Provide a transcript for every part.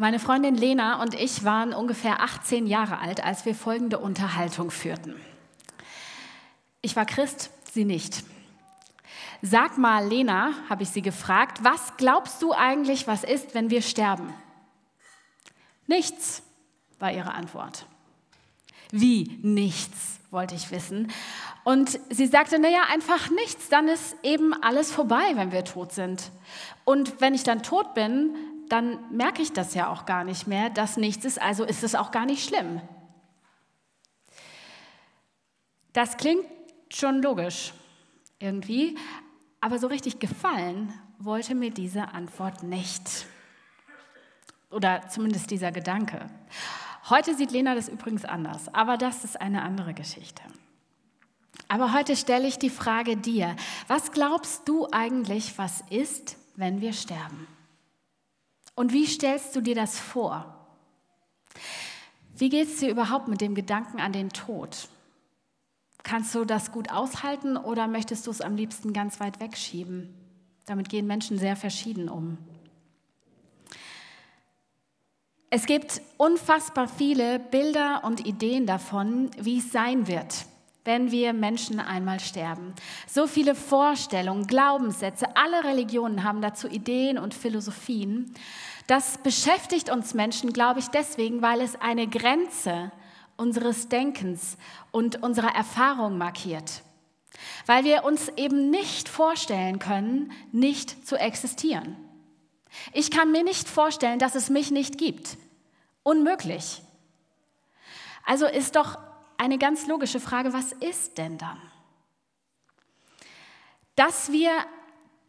Meine Freundin Lena und ich waren ungefähr 18 Jahre alt, als wir folgende Unterhaltung führten. Ich war Christ, sie nicht. Sag mal, Lena, habe ich sie gefragt, was glaubst du eigentlich, was ist, wenn wir sterben? Nichts, war ihre Antwort. Wie nichts, wollte ich wissen. Und sie sagte, naja, einfach nichts, dann ist eben alles vorbei, wenn wir tot sind. Und wenn ich dann tot bin, dann merke ich das ja auch gar nicht mehr, dass nichts ist, also ist es auch gar nicht schlimm. Das klingt schon logisch irgendwie, aber so richtig gefallen wollte mir diese Antwort nicht. Oder zumindest dieser Gedanke. Heute sieht Lena das übrigens anders, aber das ist eine andere Geschichte. Aber heute stelle ich die Frage dir, was glaubst du eigentlich, was ist, wenn wir sterben? Und wie stellst du dir das vor? Wie geht es dir überhaupt mit dem Gedanken an den Tod? Kannst du das gut aushalten oder möchtest du es am liebsten ganz weit wegschieben? Damit gehen Menschen sehr verschieden um. Es gibt unfassbar viele Bilder und Ideen davon, wie es sein wird, wenn wir Menschen einmal sterben. So viele Vorstellungen, Glaubenssätze, alle Religionen haben dazu Ideen und Philosophien. Das beschäftigt uns Menschen, glaube ich, deswegen, weil es eine Grenze unseres Denkens und unserer Erfahrung markiert. Weil wir uns eben nicht vorstellen können, nicht zu existieren. Ich kann mir nicht vorstellen, dass es mich nicht gibt. Unmöglich. Also ist doch eine ganz logische Frage, was ist denn dann? Dass wir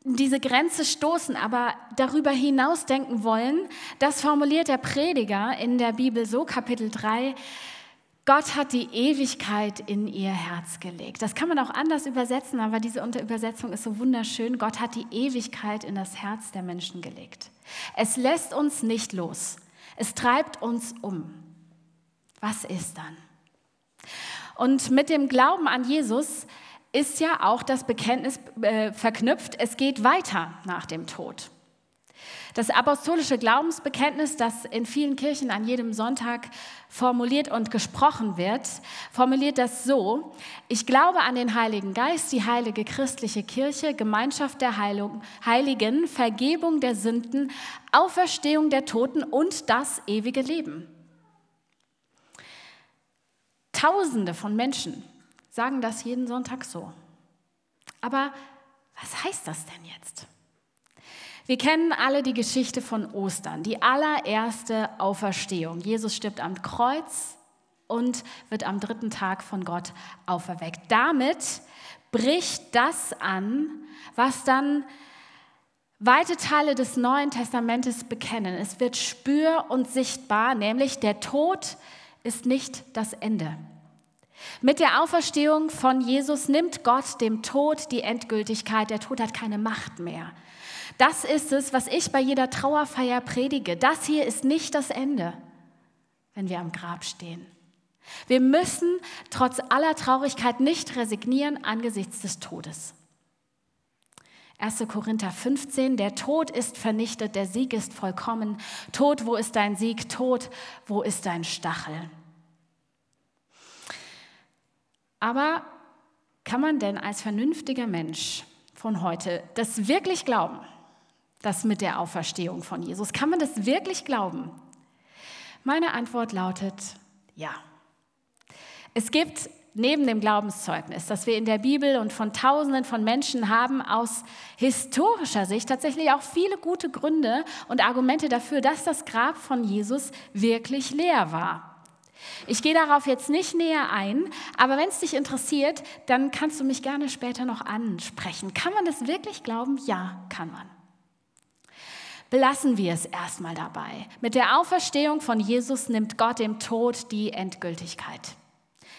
diese Grenze stoßen, aber darüber hinaus denken wollen, das formuliert der Prediger in der Bibel so, Kapitel 3, Gott hat die Ewigkeit in ihr Herz gelegt. Das kann man auch anders übersetzen, aber diese Übersetzung ist so wunderschön. Gott hat die Ewigkeit in das Herz der Menschen gelegt. Es lässt uns nicht los. Es treibt uns um. Was ist dann? Und mit dem Glauben an Jesus ist ja auch das Bekenntnis äh, verknüpft, es geht weiter nach dem Tod. Das apostolische Glaubensbekenntnis, das in vielen Kirchen an jedem Sonntag formuliert und gesprochen wird, formuliert das so, ich glaube an den Heiligen Geist, die heilige christliche Kirche, Gemeinschaft der Heiligen, Vergebung der Sünden, Auferstehung der Toten und das ewige Leben. Tausende von Menschen sagen das jeden Sonntag so. Aber was heißt das denn jetzt? Wir kennen alle die Geschichte von Ostern, die allererste Auferstehung. Jesus stirbt am Kreuz und wird am dritten Tag von Gott auferweckt. Damit bricht das an, was dann weite Teile des Neuen Testamentes bekennen. Es wird spür und sichtbar, nämlich der Tod ist nicht das Ende. Mit der Auferstehung von Jesus nimmt Gott dem Tod die Endgültigkeit. Der Tod hat keine Macht mehr. Das ist es, was ich bei jeder Trauerfeier predige. Das hier ist nicht das Ende, wenn wir am Grab stehen. Wir müssen trotz aller Traurigkeit nicht resignieren angesichts des Todes. 1. Korinther 15, der Tod ist vernichtet, der Sieg ist vollkommen. Tod, wo ist dein Sieg? Tod, wo ist dein Stachel? Aber kann man denn als vernünftiger Mensch von heute das wirklich glauben? Das mit der Auferstehung von Jesus. Kann man das wirklich glauben? Meine Antwort lautet ja. Es gibt neben dem Glaubenszeugnis, das wir in der Bibel und von Tausenden von Menschen haben, aus historischer Sicht tatsächlich auch viele gute Gründe und Argumente dafür, dass das Grab von Jesus wirklich leer war. Ich gehe darauf jetzt nicht näher ein, aber wenn es dich interessiert, dann kannst du mich gerne später noch ansprechen. Kann man das wirklich glauben? Ja, kann man. Belassen wir es erstmal dabei. Mit der Auferstehung von Jesus nimmt Gott dem Tod die Endgültigkeit.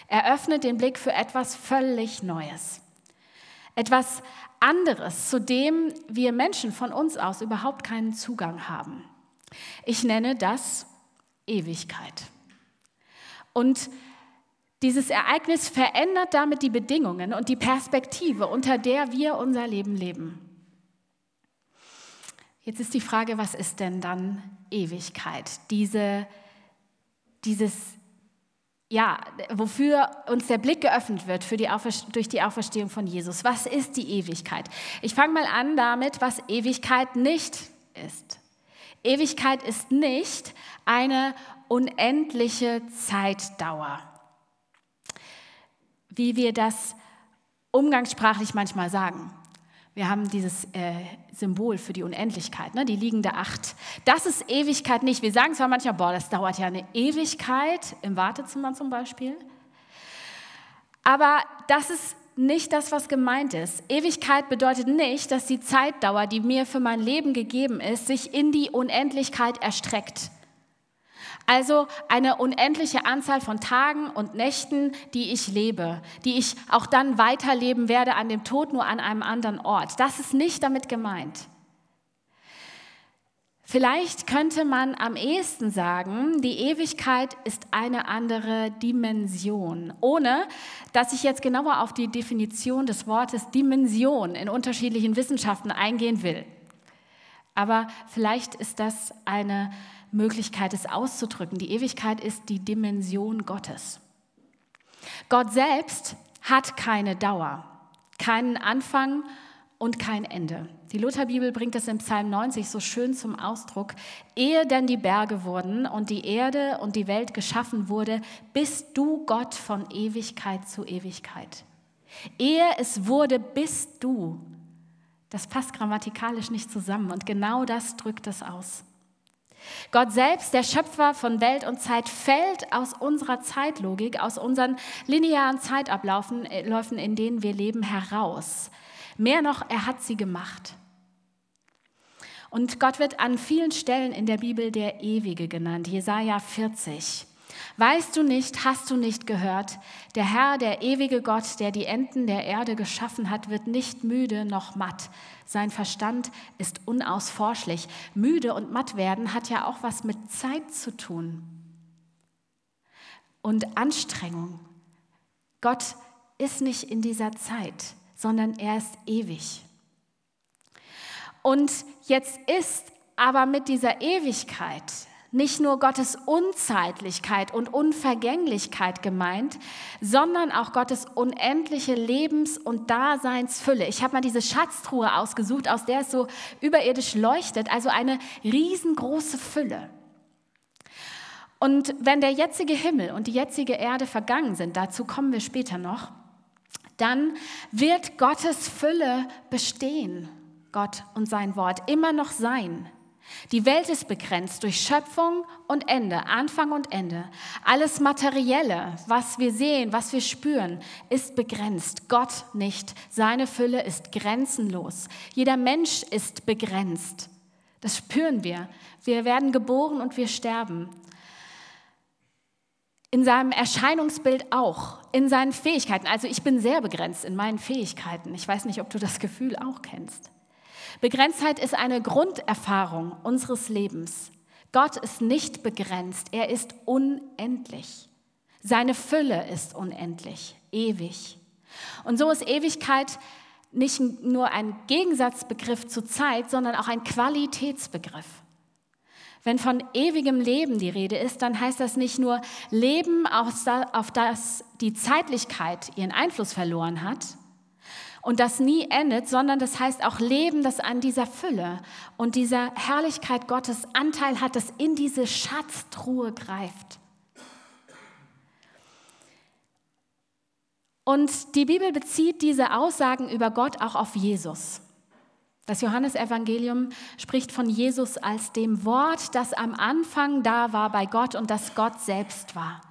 Er öffnet den Blick für etwas völlig Neues. Etwas anderes, zu dem wir Menschen von uns aus überhaupt keinen Zugang haben. Ich nenne das Ewigkeit. Und dieses Ereignis verändert damit die Bedingungen und die Perspektive, unter der wir unser Leben leben. Jetzt ist die Frage, was ist denn dann Ewigkeit? Diese, dieses, ja, wofür uns der Blick geöffnet wird die durch die Auferstehung von Jesus. Was ist die Ewigkeit? Ich fange mal an damit, was Ewigkeit nicht ist. Ewigkeit ist nicht eine unendliche Zeitdauer, wie wir das umgangssprachlich manchmal sagen. Wir haben dieses äh, Symbol für die Unendlichkeit, ne? die liegende Acht. Das ist Ewigkeit nicht. Wir sagen zwar manchmal, boah, das dauert ja eine Ewigkeit, im Wartezimmer zum Beispiel. Aber das ist nicht das, was gemeint ist. Ewigkeit bedeutet nicht, dass die Zeitdauer, die mir für mein Leben gegeben ist, sich in die Unendlichkeit erstreckt. Also eine unendliche Anzahl von Tagen und Nächten, die ich lebe, die ich auch dann weiterleben werde an dem Tod, nur an einem anderen Ort. Das ist nicht damit gemeint. Vielleicht könnte man am ehesten sagen, die Ewigkeit ist eine andere Dimension, ohne dass ich jetzt genauer auf die Definition des Wortes Dimension in unterschiedlichen Wissenschaften eingehen will. Aber vielleicht ist das eine Möglichkeit, es auszudrücken. Die Ewigkeit ist die Dimension Gottes. Gott selbst hat keine Dauer, keinen Anfang und kein Ende. Die Lutherbibel bringt es im Psalm 90 so schön zum Ausdruck. Ehe denn die Berge wurden und die Erde und die Welt geschaffen wurde, bist du Gott von Ewigkeit zu Ewigkeit. Ehe es wurde, bist du. Das passt grammatikalisch nicht zusammen und genau das drückt es aus. Gott selbst, der Schöpfer von Welt und Zeit, fällt aus unserer Zeitlogik, aus unseren linearen Zeitabläufen, äh, in denen wir leben, heraus. Mehr noch, er hat sie gemacht. Und Gott wird an vielen Stellen in der Bibel der Ewige genannt. Jesaja 40. Weißt du nicht, hast du nicht gehört? Der Herr, der ewige Gott, der die Enden der Erde geschaffen hat, wird nicht müde noch matt. Sein Verstand ist unausforschlich. Müde und matt werden hat ja auch was mit Zeit zu tun. Und Anstrengung. Gott ist nicht in dieser Zeit, sondern er ist ewig. Und jetzt ist aber mit dieser Ewigkeit nicht nur Gottes Unzeitlichkeit und Unvergänglichkeit gemeint, sondern auch Gottes unendliche Lebens- und Daseinsfülle. Ich habe mal diese Schatztruhe ausgesucht, aus der es so überirdisch leuchtet, also eine riesengroße Fülle. Und wenn der jetzige Himmel und die jetzige Erde vergangen sind, dazu kommen wir später noch, dann wird Gottes Fülle bestehen, Gott und sein Wort, immer noch sein. Die Welt ist begrenzt durch Schöpfung und Ende, Anfang und Ende. Alles Materielle, was wir sehen, was wir spüren, ist begrenzt. Gott nicht. Seine Fülle ist grenzenlos. Jeder Mensch ist begrenzt. Das spüren wir. Wir werden geboren und wir sterben. In seinem Erscheinungsbild auch, in seinen Fähigkeiten. Also ich bin sehr begrenzt in meinen Fähigkeiten. Ich weiß nicht, ob du das Gefühl auch kennst. Begrenztheit ist eine Grunderfahrung unseres Lebens. Gott ist nicht begrenzt, er ist unendlich. Seine Fülle ist unendlich, ewig. Und so ist Ewigkeit nicht nur ein Gegensatzbegriff zur Zeit, sondern auch ein Qualitätsbegriff. Wenn von ewigem Leben die Rede ist, dann heißt das nicht nur Leben, auf das die Zeitlichkeit ihren Einfluss verloren hat, und das nie endet, sondern das heißt auch Leben, das an dieser Fülle und dieser Herrlichkeit Gottes Anteil hat, das in diese Schatztruhe greift. Und die Bibel bezieht diese Aussagen über Gott auch auf Jesus. Das Johannesevangelium spricht von Jesus als dem Wort, das am Anfang da war bei Gott und das Gott selbst war.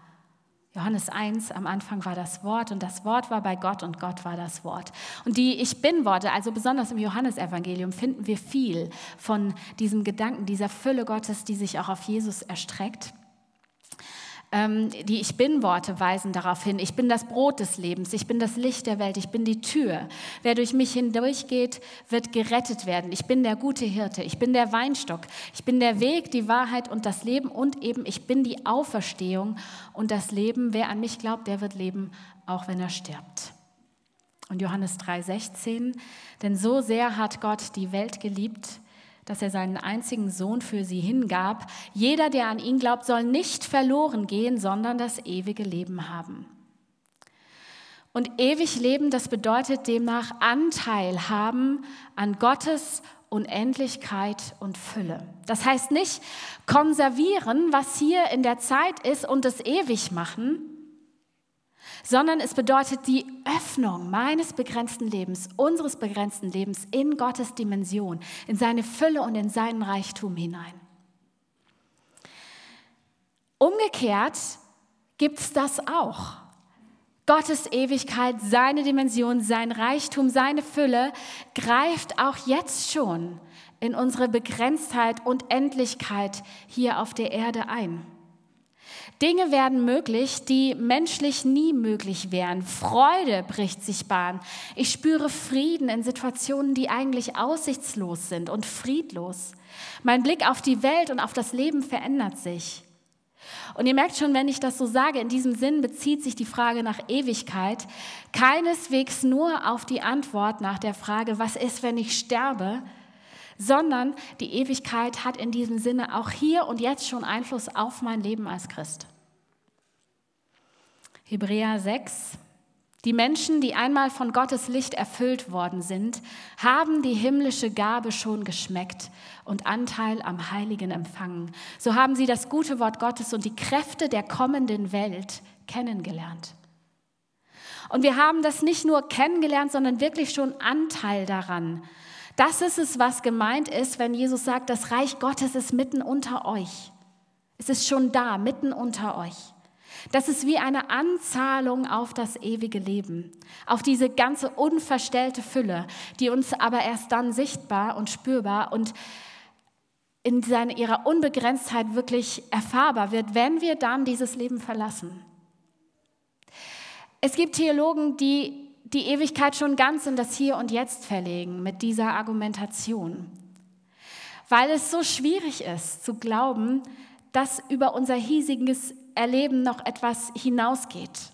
Johannes 1, am Anfang war das Wort und das Wort war bei Gott und Gott war das Wort. Und die Ich bin-Worte, also besonders im Johannesevangelium, finden wir viel von diesem Gedanken, dieser Fülle Gottes, die sich auch auf Jesus erstreckt. Ähm, die Ich bin-Worte weisen darauf hin, ich bin das Brot des Lebens, ich bin das Licht der Welt, ich bin die Tür. Wer durch mich hindurchgeht, wird gerettet werden. Ich bin der gute Hirte, ich bin der Weinstock, ich bin der Weg, die Wahrheit und das Leben und eben ich bin die Auferstehung und das Leben. Wer an mich glaubt, der wird leben, auch wenn er stirbt. Und Johannes 3:16, denn so sehr hat Gott die Welt geliebt, dass er seinen einzigen Sohn für sie hingab. Jeder, der an ihn glaubt, soll nicht verloren gehen, sondern das ewige Leben haben. Und ewig leben, das bedeutet demnach Anteil haben an Gottes Unendlichkeit und Fülle. Das heißt nicht konservieren, was hier in der Zeit ist und es ewig machen, sondern es bedeutet die Öffnung meines begrenzten Lebens, unseres begrenzten Lebens in Gottes Dimension, in seine Fülle und in seinen Reichtum hinein. Umgekehrt gibt es das auch. Gottes Ewigkeit, seine Dimension, sein Reichtum, seine Fülle greift auch jetzt schon in unsere Begrenztheit und Endlichkeit hier auf der Erde ein. Dinge werden möglich, die menschlich nie möglich wären. Freude bricht sich Bahn. Ich spüre Frieden in Situationen, die eigentlich aussichtslos sind und friedlos. Mein Blick auf die Welt und auf das Leben verändert sich. Und ihr merkt schon, wenn ich das so sage, in diesem Sinn bezieht sich die Frage nach Ewigkeit keineswegs nur auf die Antwort nach der Frage, was ist, wenn ich sterbe, sondern die Ewigkeit hat in diesem Sinne auch hier und jetzt schon Einfluss auf mein Leben als Christ. Hebräer 6. Die Menschen, die einmal von Gottes Licht erfüllt worden sind, haben die himmlische Gabe schon geschmeckt und Anteil am Heiligen empfangen. So haben sie das gute Wort Gottes und die Kräfte der kommenden Welt kennengelernt. Und wir haben das nicht nur kennengelernt, sondern wirklich schon Anteil daran. Das ist es, was gemeint ist, wenn Jesus sagt, das Reich Gottes ist mitten unter euch. Es ist schon da, mitten unter euch. Das ist wie eine Anzahlung auf das ewige Leben, auf diese ganze unverstellte Fülle, die uns aber erst dann sichtbar und spürbar und in seiner, ihrer Unbegrenztheit wirklich erfahrbar wird, wenn wir dann dieses Leben verlassen. Es gibt Theologen, die die Ewigkeit schon ganz in das Hier und Jetzt verlegen mit dieser Argumentation, weil es so schwierig ist zu glauben, dass über unser hiesiges Erleben noch etwas hinausgeht,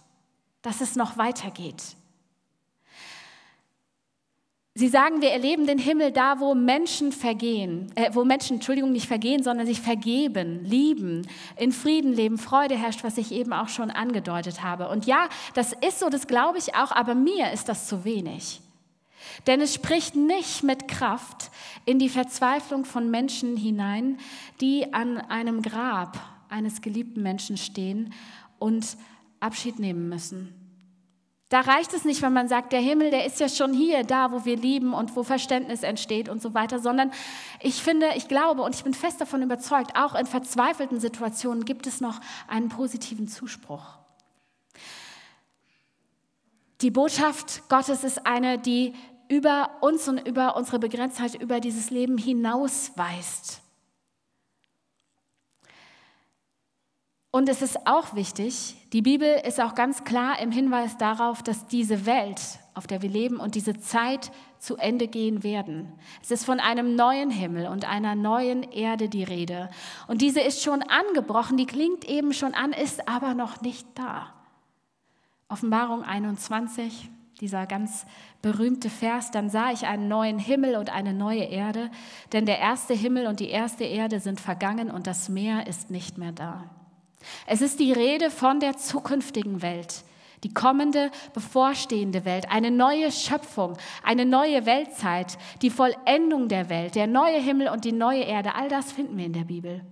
dass es noch weitergeht. Sie sagen, wir erleben den Himmel da, wo Menschen vergehen, äh, wo Menschen, Entschuldigung, nicht vergehen, sondern sich vergeben, lieben, in Frieden leben, Freude herrscht, was ich eben auch schon angedeutet habe. Und ja, das ist so, das glaube ich auch, aber mir ist das zu wenig. Denn es spricht nicht mit Kraft in die Verzweiflung von Menschen hinein, die an einem Grab eines geliebten Menschen stehen und Abschied nehmen müssen. Da reicht es nicht, wenn man sagt, der Himmel, der ist ja schon hier, da, wo wir lieben und wo Verständnis entsteht und so weiter, sondern ich finde, ich glaube und ich bin fest davon überzeugt, auch in verzweifelten Situationen gibt es noch einen positiven Zuspruch. Die Botschaft Gottes ist eine, die über uns und über unsere Begrenztheit, über dieses Leben hinausweist. Und es ist auch wichtig, die Bibel ist auch ganz klar im Hinweis darauf, dass diese Welt, auf der wir leben und diese Zeit zu Ende gehen werden. Es ist von einem neuen Himmel und einer neuen Erde die Rede. Und diese ist schon angebrochen, die klingt eben schon an, ist aber noch nicht da. Offenbarung 21, dieser ganz berühmte Vers, dann sah ich einen neuen Himmel und eine neue Erde, denn der erste Himmel und die erste Erde sind vergangen und das Meer ist nicht mehr da. Es ist die Rede von der zukünftigen Welt, die kommende, bevorstehende Welt, eine neue Schöpfung, eine neue Weltzeit, die Vollendung der Welt, der neue Himmel und die neue Erde. All das finden wir in der Bibel.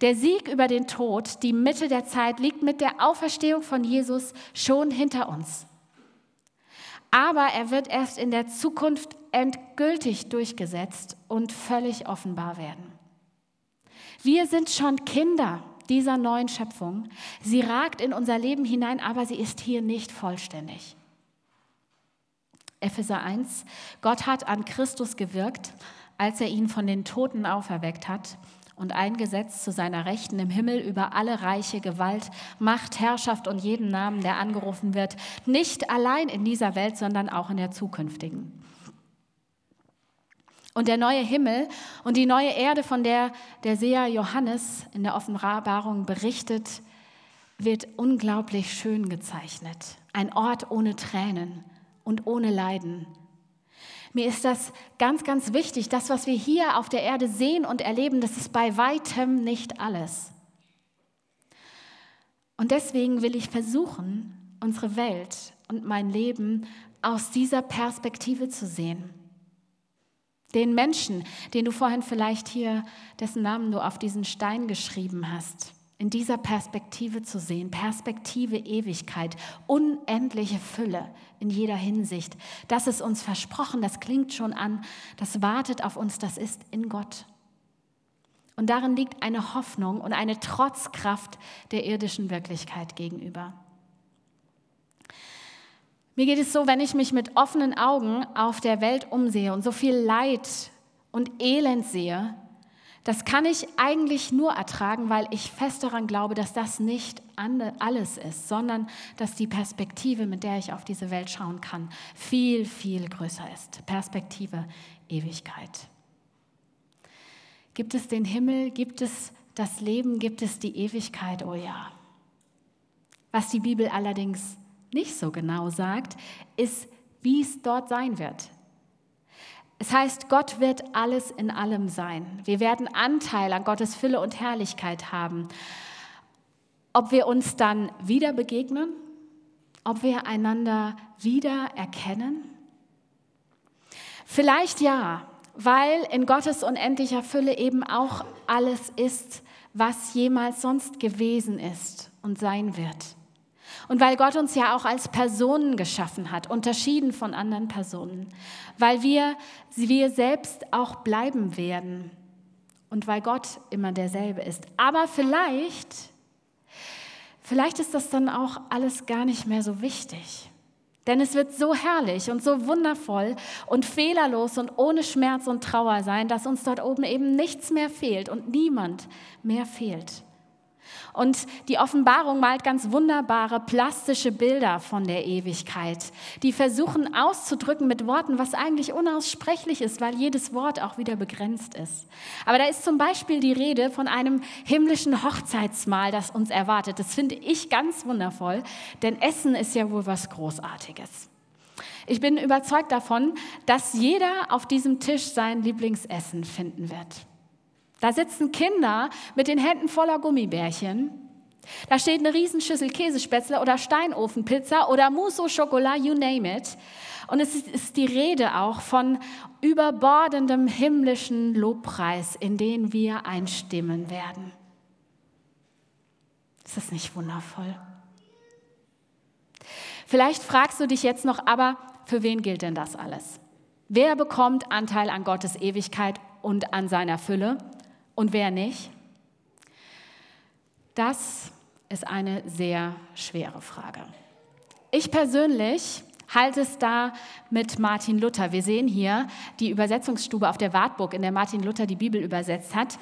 Der Sieg über den Tod, die Mitte der Zeit, liegt mit der Auferstehung von Jesus schon hinter uns. Aber er wird erst in der Zukunft endgültig durchgesetzt und völlig offenbar werden. Wir sind schon Kinder dieser neuen Schöpfung. Sie ragt in unser Leben hinein, aber sie ist hier nicht vollständig. Epheser 1, Gott hat an Christus gewirkt, als er ihn von den Toten auferweckt hat und eingesetzt zu seiner Rechten im Himmel über alle Reiche, Gewalt, Macht, Herrschaft und jeden Namen, der angerufen wird, nicht allein in dieser Welt, sondern auch in der zukünftigen. Und der neue Himmel und die neue Erde, von der der Seher Johannes in der Offenbarung berichtet, wird unglaublich schön gezeichnet. Ein Ort ohne Tränen und ohne Leiden. Mir ist das ganz, ganz wichtig. Das, was wir hier auf der Erde sehen und erleben, das ist bei weitem nicht alles. Und deswegen will ich versuchen, unsere Welt und mein Leben aus dieser Perspektive zu sehen. Den Menschen, den du vorhin vielleicht hier, dessen Namen du auf diesen Stein geschrieben hast, in dieser Perspektive zu sehen. Perspektive Ewigkeit, unendliche Fülle in jeder Hinsicht. Das ist uns versprochen, das klingt schon an, das wartet auf uns, das ist in Gott. Und darin liegt eine Hoffnung und eine Trotzkraft der irdischen Wirklichkeit gegenüber. Mir geht es so, wenn ich mich mit offenen Augen auf der Welt umsehe und so viel Leid und Elend sehe, das kann ich eigentlich nur ertragen, weil ich fest daran glaube, dass das nicht alles ist, sondern dass die Perspektive, mit der ich auf diese Welt schauen kann, viel, viel größer ist. Perspektive Ewigkeit. Gibt es den Himmel? Gibt es das Leben? Gibt es die Ewigkeit? Oh ja. Was die Bibel allerdings nicht so genau sagt, ist, wie es dort sein wird. Es heißt, Gott wird alles in allem sein. Wir werden Anteil an Gottes Fülle und Herrlichkeit haben. Ob wir uns dann wieder begegnen, ob wir einander wieder erkennen? Vielleicht ja, weil in Gottes unendlicher Fülle eben auch alles ist, was jemals sonst gewesen ist und sein wird. Und weil Gott uns ja auch als Personen geschaffen hat, unterschieden von anderen Personen, weil wir, wir selbst auch bleiben werden und weil Gott immer derselbe ist. Aber vielleicht, vielleicht ist das dann auch alles gar nicht mehr so wichtig. Denn es wird so herrlich und so wundervoll und fehlerlos und ohne Schmerz und Trauer sein, dass uns dort oben eben nichts mehr fehlt und niemand mehr fehlt. Und die Offenbarung malt ganz wunderbare plastische Bilder von der Ewigkeit, die versuchen auszudrücken mit Worten, was eigentlich unaussprechlich ist, weil jedes Wort auch wieder begrenzt ist. Aber da ist zum Beispiel die Rede von einem himmlischen Hochzeitsmahl, das uns erwartet. Das finde ich ganz wundervoll, denn Essen ist ja wohl was Großartiges. Ich bin überzeugt davon, dass jeder auf diesem Tisch sein Lieblingsessen finden wird. Da sitzen Kinder mit den Händen voller Gummibärchen. Da steht eine Riesenschüssel Käsespätzle oder Steinofenpizza oder Mousse au Chocolat, you name it. Und es ist die Rede auch von überbordendem himmlischen Lobpreis, in den wir einstimmen werden. Ist das nicht wundervoll? Vielleicht fragst du dich jetzt noch, aber für wen gilt denn das alles? Wer bekommt Anteil an Gottes Ewigkeit und an seiner Fülle? Und wer nicht? Das ist eine sehr schwere Frage. Ich persönlich halte es da mit Martin Luther. Wir sehen hier die Übersetzungsstube auf der Wartburg, in der Martin Luther die Bibel übersetzt hat.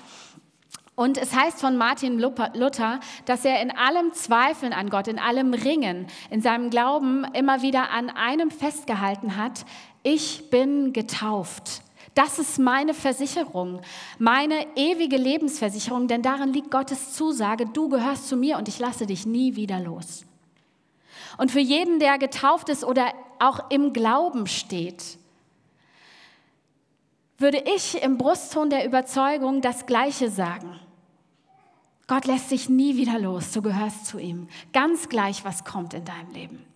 Und es heißt von Martin Luther, dass er in allem Zweifeln an Gott, in allem Ringen, in seinem Glauben immer wieder an einem festgehalten hat, ich bin getauft. Das ist meine Versicherung, meine ewige Lebensversicherung, denn darin liegt Gottes Zusage, du gehörst zu mir und ich lasse dich nie wieder los. Und für jeden, der getauft ist oder auch im Glauben steht, würde ich im Brustton der Überzeugung das Gleiche sagen. Gott lässt sich nie wieder los, du gehörst zu ihm, ganz gleich, was kommt in deinem Leben.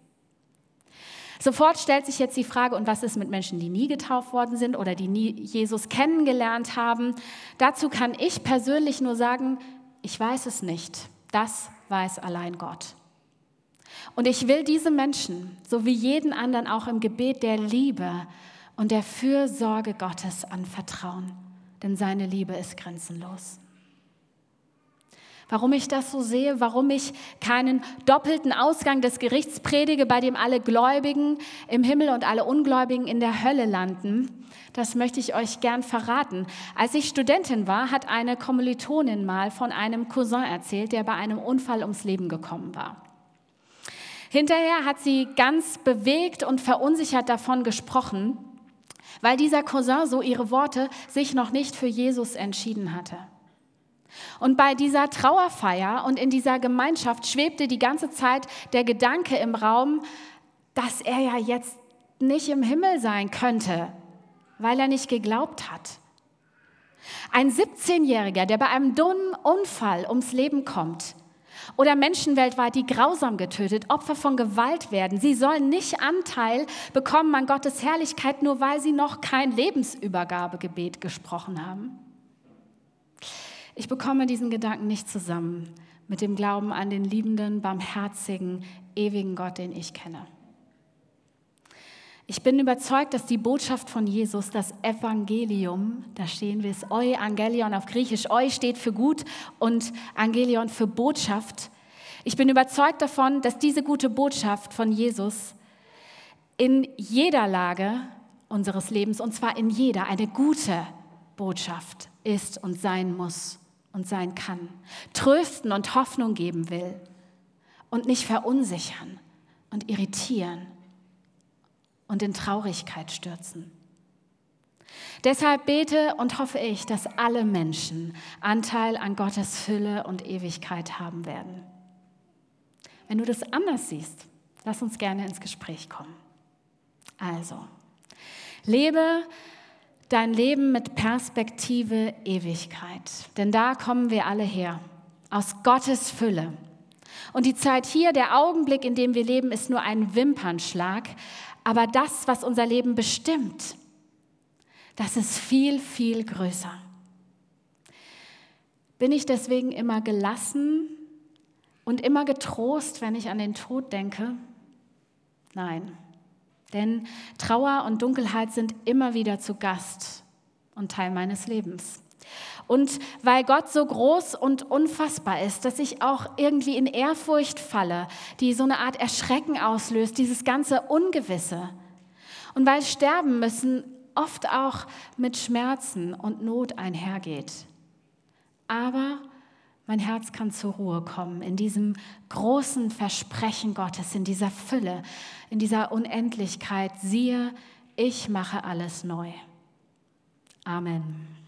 Sofort stellt sich jetzt die Frage, und was ist mit Menschen, die nie getauft worden sind oder die nie Jesus kennengelernt haben? Dazu kann ich persönlich nur sagen, ich weiß es nicht. Das weiß allein Gott. Und ich will diese Menschen, so wie jeden anderen, auch im Gebet der Liebe und der Fürsorge Gottes anvertrauen, denn seine Liebe ist grenzenlos. Warum ich das so sehe, warum ich keinen doppelten Ausgang des Gerichts predige, bei dem alle Gläubigen im Himmel und alle Ungläubigen in der Hölle landen, das möchte ich euch gern verraten. Als ich Studentin war, hat eine Kommilitonin mal von einem Cousin erzählt, der bei einem Unfall ums Leben gekommen war. Hinterher hat sie ganz bewegt und verunsichert davon gesprochen, weil dieser Cousin, so ihre Worte, sich noch nicht für Jesus entschieden hatte. Und bei dieser Trauerfeier und in dieser Gemeinschaft schwebte die ganze Zeit der Gedanke im Raum, dass er ja jetzt nicht im Himmel sein könnte, weil er nicht geglaubt hat. Ein 17-Jähriger, der bei einem dummen Unfall ums Leben kommt, oder Menschen weltweit, die grausam getötet, Opfer von Gewalt werden. Sie sollen nicht Anteil bekommen an Gottes Herrlichkeit, nur weil sie noch kein Lebensübergabegebet gesprochen haben. Ich bekomme diesen Gedanken nicht zusammen mit dem Glauben an den liebenden, barmherzigen, ewigen Gott, den ich kenne. Ich bin überzeugt, dass die Botschaft von Jesus, das Evangelium, da stehen wir es, Euangelion auf Griechisch, Eu steht für gut und Angelion für Botschaft. Ich bin überzeugt davon, dass diese gute Botschaft von Jesus in jeder Lage unseres Lebens, und zwar in jeder, eine gute Botschaft ist und sein muss und sein kann. Trösten und Hoffnung geben will und nicht verunsichern und irritieren und in Traurigkeit stürzen. Deshalb bete und hoffe ich, dass alle Menschen Anteil an Gottes Fülle und Ewigkeit haben werden. Wenn du das anders siehst, lass uns gerne ins Gespräch kommen. Also, lebe dein Leben mit Perspektive Ewigkeit, denn da kommen wir alle her, aus Gottes Fülle. Und die Zeit hier, der Augenblick, in dem wir leben, ist nur ein Wimpernschlag, aber das, was unser Leben bestimmt, das ist viel, viel größer. Bin ich deswegen immer gelassen und immer getrost, wenn ich an den Tod denke? Nein, denn Trauer und Dunkelheit sind immer wieder zu Gast und Teil meines Lebens. Und weil Gott so groß und unfassbar ist, dass ich auch irgendwie in Ehrfurcht falle, die so eine Art Erschrecken auslöst, dieses ganze Ungewisse. Und weil Sterben müssen oft auch mit Schmerzen und Not einhergeht. Aber mein Herz kann zur Ruhe kommen in diesem großen Versprechen Gottes, in dieser Fülle, in dieser Unendlichkeit. Siehe, ich mache alles neu. Amen.